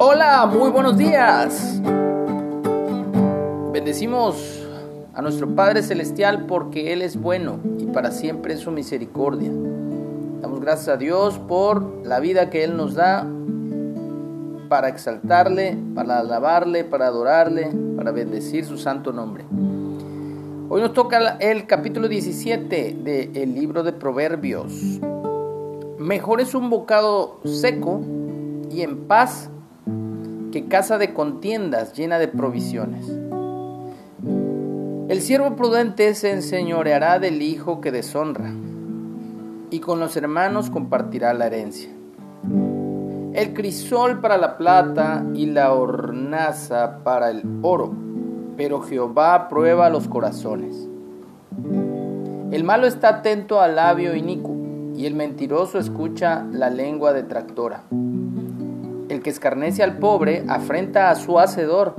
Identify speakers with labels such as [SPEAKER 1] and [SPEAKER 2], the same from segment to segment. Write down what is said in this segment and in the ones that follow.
[SPEAKER 1] Hola, muy buenos días. Bendecimos a nuestro Padre Celestial porque Él es bueno y para siempre es su misericordia. Damos gracias a Dios por la vida que Él nos da para exaltarle, para alabarle, para adorarle, para bendecir su santo nombre. Hoy nos toca el capítulo 17 del libro de Proverbios. Mejor es un bocado seco y en paz que casa de contiendas llena de provisiones. El siervo prudente se enseñoreará del hijo que deshonra, y con los hermanos compartirá la herencia. El crisol para la plata y la hornaza para el oro, pero Jehová prueba los corazones. El malo está atento al labio inicuo, y el mentiroso escucha la lengua detractora. El que escarnece al pobre afrenta a su hacedor,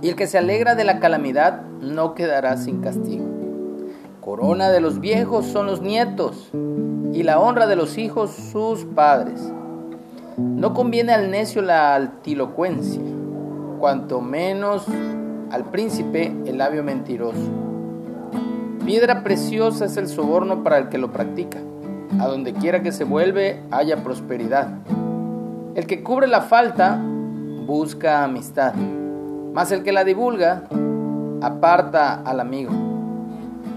[SPEAKER 1] y el que se alegra de la calamidad no quedará sin castigo. Corona de los viejos son los nietos, y la honra de los hijos sus padres. No conviene al necio la altilocuencia, cuanto menos al príncipe el labio mentiroso. Piedra preciosa es el soborno para el que lo practica. A donde quiera que se vuelve haya prosperidad. El que cubre la falta busca amistad, mas el que la divulga aparta al amigo.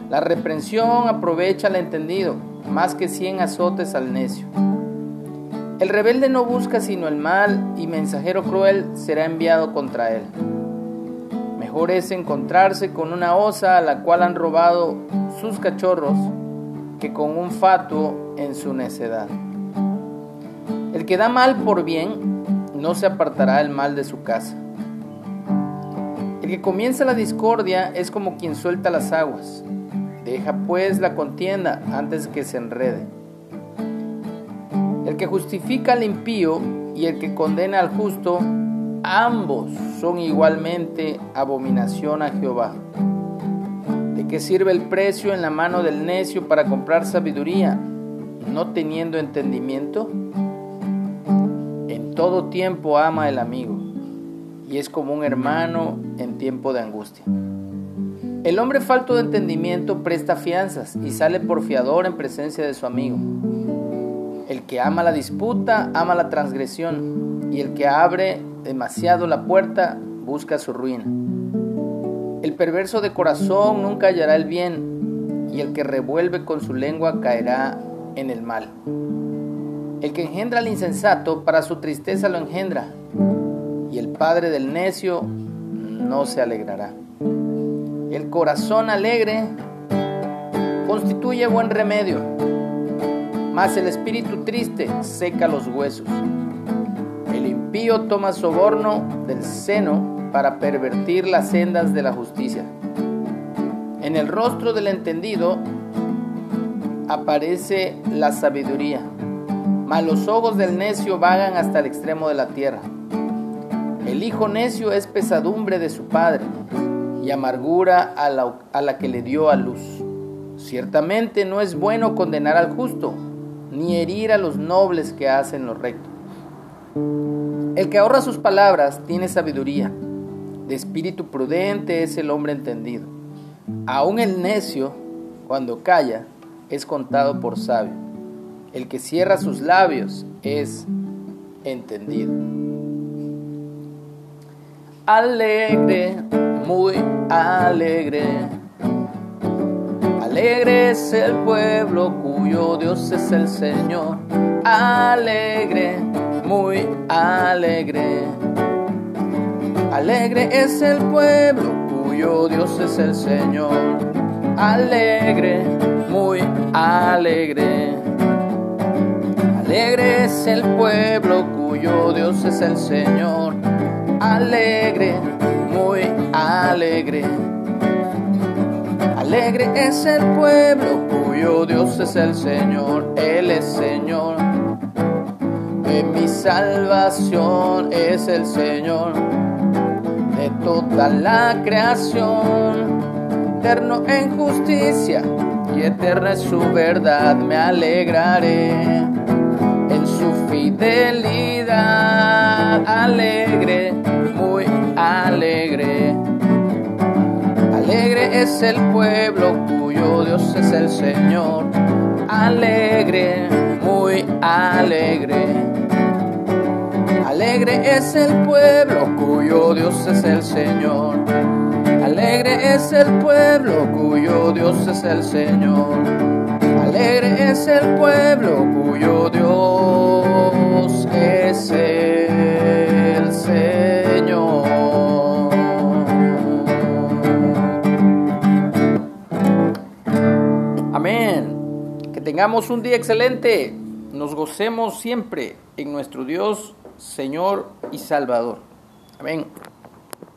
[SPEAKER 1] La reprensión aprovecha al entendido, más que cien azotes al necio. El rebelde no busca sino el mal y mensajero cruel será enviado contra él. Mejor es encontrarse con una osa a la cual han robado sus cachorros que con un fatuo en su necedad. El que da mal por bien, no se apartará el mal de su casa. El que comienza la discordia es como quien suelta las aguas. Deja pues la contienda antes que se enrede. El que justifica al impío y el que condena al justo, ambos son igualmente abominación a Jehová. ¿De qué sirve el precio en la mano del necio para comprar sabiduría, no teniendo entendimiento? Todo tiempo ama el amigo y es como un hermano en tiempo de angustia. El hombre falto de entendimiento presta fianzas y sale por fiador en presencia de su amigo. El que ama la disputa ama la transgresión y el que abre demasiado la puerta busca su ruina. El perverso de corazón nunca hallará el bien y el que revuelve con su lengua caerá en el mal. El que engendra al insensato, para su tristeza lo engendra, y el padre del necio no se alegrará. El corazón alegre constituye buen remedio, mas el espíritu triste seca los huesos. El impío toma soborno del seno para pervertir las sendas de la justicia. En el rostro del entendido aparece la sabiduría mas los ojos del necio vagan hasta el extremo de la tierra. El hijo necio es pesadumbre de su padre y amargura a la, a la que le dio a luz. Ciertamente no es bueno condenar al justo, ni herir a los nobles que hacen lo recto. El que ahorra sus palabras tiene sabiduría. De espíritu prudente es el hombre entendido. Aún el necio, cuando calla, es contado por sabio. El que cierra sus labios es entendido. Alegre, muy alegre. Alegre es el pueblo cuyo Dios es el Señor. Alegre, muy alegre. Alegre es el pueblo cuyo Dios es el Señor. Alegre, muy alegre. Alegre es el pueblo cuyo Dios es el Señor. Alegre, muy alegre. Alegre es el pueblo cuyo Dios es el Señor. Él es Señor. De mi salvación es el Señor. De toda la creación. Eterno en justicia y eterna es su verdad. Me alegraré fidelidad. alegre, muy alegre. Alegre es el pueblo cuyo Dios es el Señor. Alegre, muy alegre. Alegre es el pueblo cuyo Dios es el Señor. Alegre es el pueblo cuyo Dios es el Señor. Alegre es el pueblo cuyo Amén. Que tengamos un día excelente. Nos gocemos siempre en nuestro Dios, Señor y Salvador. Amén.